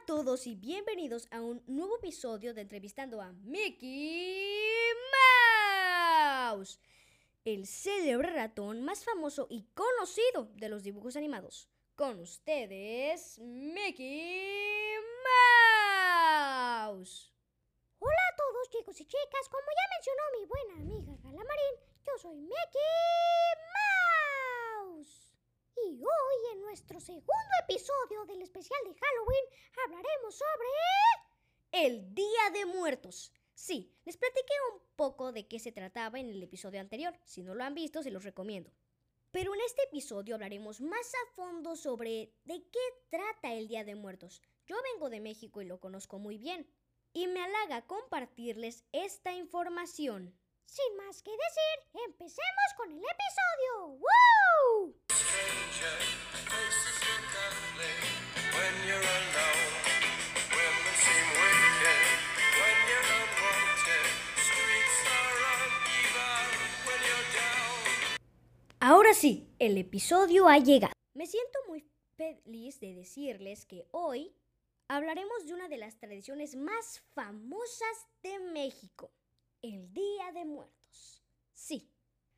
a todos y bienvenidos a un nuevo episodio de Entrevistando a Mickey Mouse, el célebre ratón más famoso y conocido de los dibujos animados. Con ustedes, Mickey Mouse. Hola a todos chicos y chicas, como ya mencionó mi buena amiga Galamarín, yo soy Mickey Mouse. Y hoy en nuestro segundo episodio del especial de Halloween hablaremos sobre... El Día de Muertos. Sí, les platiqué un poco de qué se trataba en el episodio anterior. Si no lo han visto, se los recomiendo. Pero en este episodio hablaremos más a fondo sobre de qué trata el Día de Muertos. Yo vengo de México y lo conozco muy bien. Y me halaga compartirles esta información. Sin más que decir, empecemos con el episodio. ¡Woo! Ahora sí, el episodio ha llegado. Me siento muy feliz de decirles que hoy hablaremos de una de las tradiciones más famosas de México, el Día de Muertos. Sí,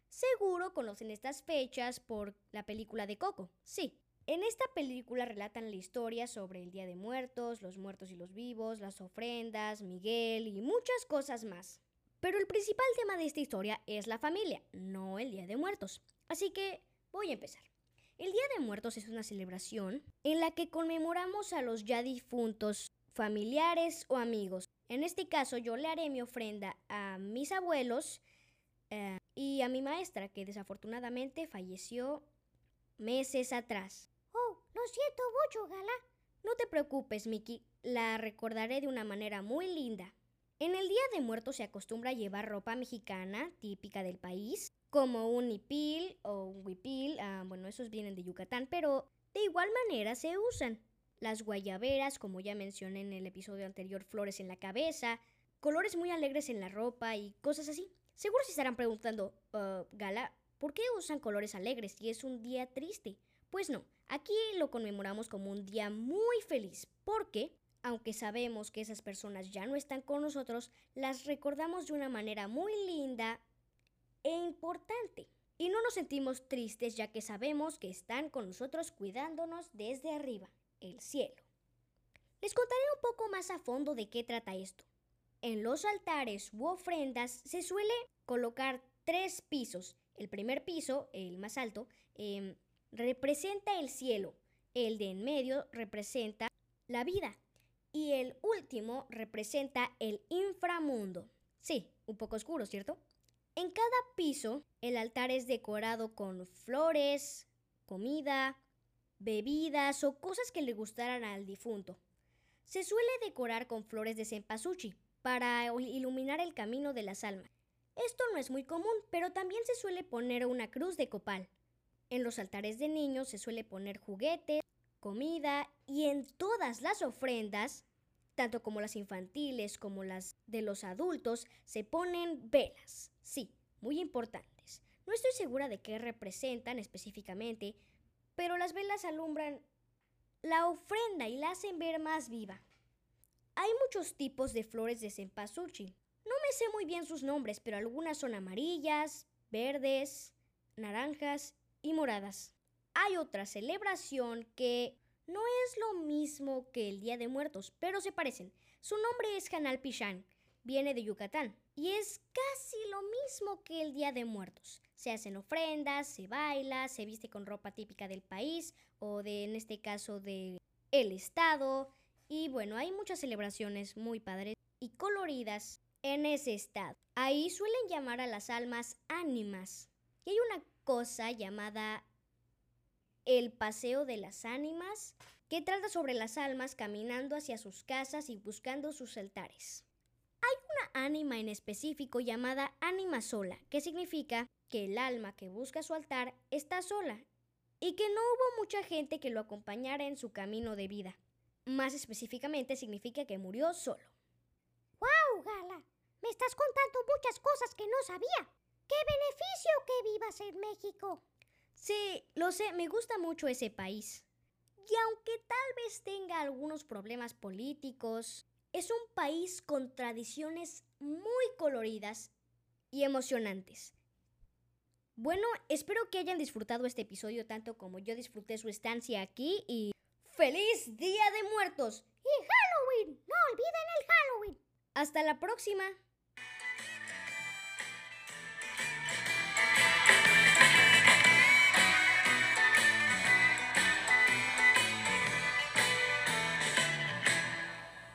seguro conocen estas fechas por la película de Coco. Sí, en esta película relatan la historia sobre el Día de Muertos, los muertos y los vivos, las ofrendas, Miguel y muchas cosas más. Pero el principal tema de esta historia es la familia, no el Día de Muertos. Así que voy a empezar. El Día de Muertos es una celebración en la que conmemoramos a los ya difuntos familiares o amigos. En este caso yo le haré mi ofrenda a mis abuelos eh, y a mi maestra que desafortunadamente falleció meses atrás. Oh, lo siento mucho, Gala. No te preocupes, Mickey, la recordaré de una manera muy linda. En el Día de Muertos se acostumbra llevar ropa mexicana típica del país, como un hipil o un huipil, ah, bueno, esos vienen de Yucatán, pero de igual manera se usan. Las guayaberas, como ya mencioné en el episodio anterior, flores en la cabeza, colores muy alegres en la ropa y cosas así. Seguro se estarán preguntando, "Ah, Gala, ¿por qué usan colores alegres si es un día triste? Pues no, aquí lo conmemoramos como un día muy feliz, porque aunque sabemos que esas personas ya no están con nosotros, las recordamos de una manera muy linda e importante. Y no nos sentimos tristes ya que sabemos que están con nosotros cuidándonos desde arriba, el cielo. Les contaré un poco más a fondo de qué trata esto. En los altares u ofrendas se suele colocar tres pisos. El primer piso, el más alto, em, representa el cielo. El de en medio representa la vida y el último representa el inframundo. Sí, un poco oscuro, ¿cierto? En cada piso el altar es decorado con flores, comida, bebidas o cosas que le gustaran al difunto. Se suele decorar con flores de cempasúchil para iluminar el camino de las almas. Esto no es muy común, pero también se suele poner una cruz de copal. En los altares de niños se suele poner juguetes, comida y en todas las ofrendas, tanto como las infantiles como las de los adultos, se ponen velas. Sí, muy importantes. No estoy segura de qué representan específicamente, pero las velas alumbran la ofrenda y la hacen ver más viva. Hay muchos tipos de flores de cempasúchil. No me sé muy bien sus nombres, pero algunas son amarillas, verdes, naranjas y moradas hay otra celebración que no es lo mismo que el Día de Muertos, pero se parecen. Su nombre es Hanal Pichán, viene de Yucatán y es casi lo mismo que el Día de Muertos. Se hacen ofrendas, se baila, se viste con ropa típica del país o de, en este caso, del el estado. Y bueno, hay muchas celebraciones muy padres y coloridas en ese estado. Ahí suelen llamar a las almas ánimas. Y hay una cosa llamada el Paseo de las Ánimas, que trata sobre las almas caminando hacia sus casas y buscando sus altares. Hay una ánima en específico llamada ánima sola, que significa que el alma que busca su altar está sola y que no hubo mucha gente que lo acompañara en su camino de vida. Más específicamente significa que murió solo. ¡Wow, Gala! Me estás contando muchas cosas que no sabía. ¡Qué beneficio que vivas en México! Sí, lo sé, me gusta mucho ese país. Y aunque tal vez tenga algunos problemas políticos, es un país con tradiciones muy coloridas y emocionantes. Bueno, espero que hayan disfrutado este episodio tanto como yo disfruté su estancia aquí y ¡Feliz Día de Muertos! ¡Y Halloween! ¡No olviden el Halloween! Hasta la próxima.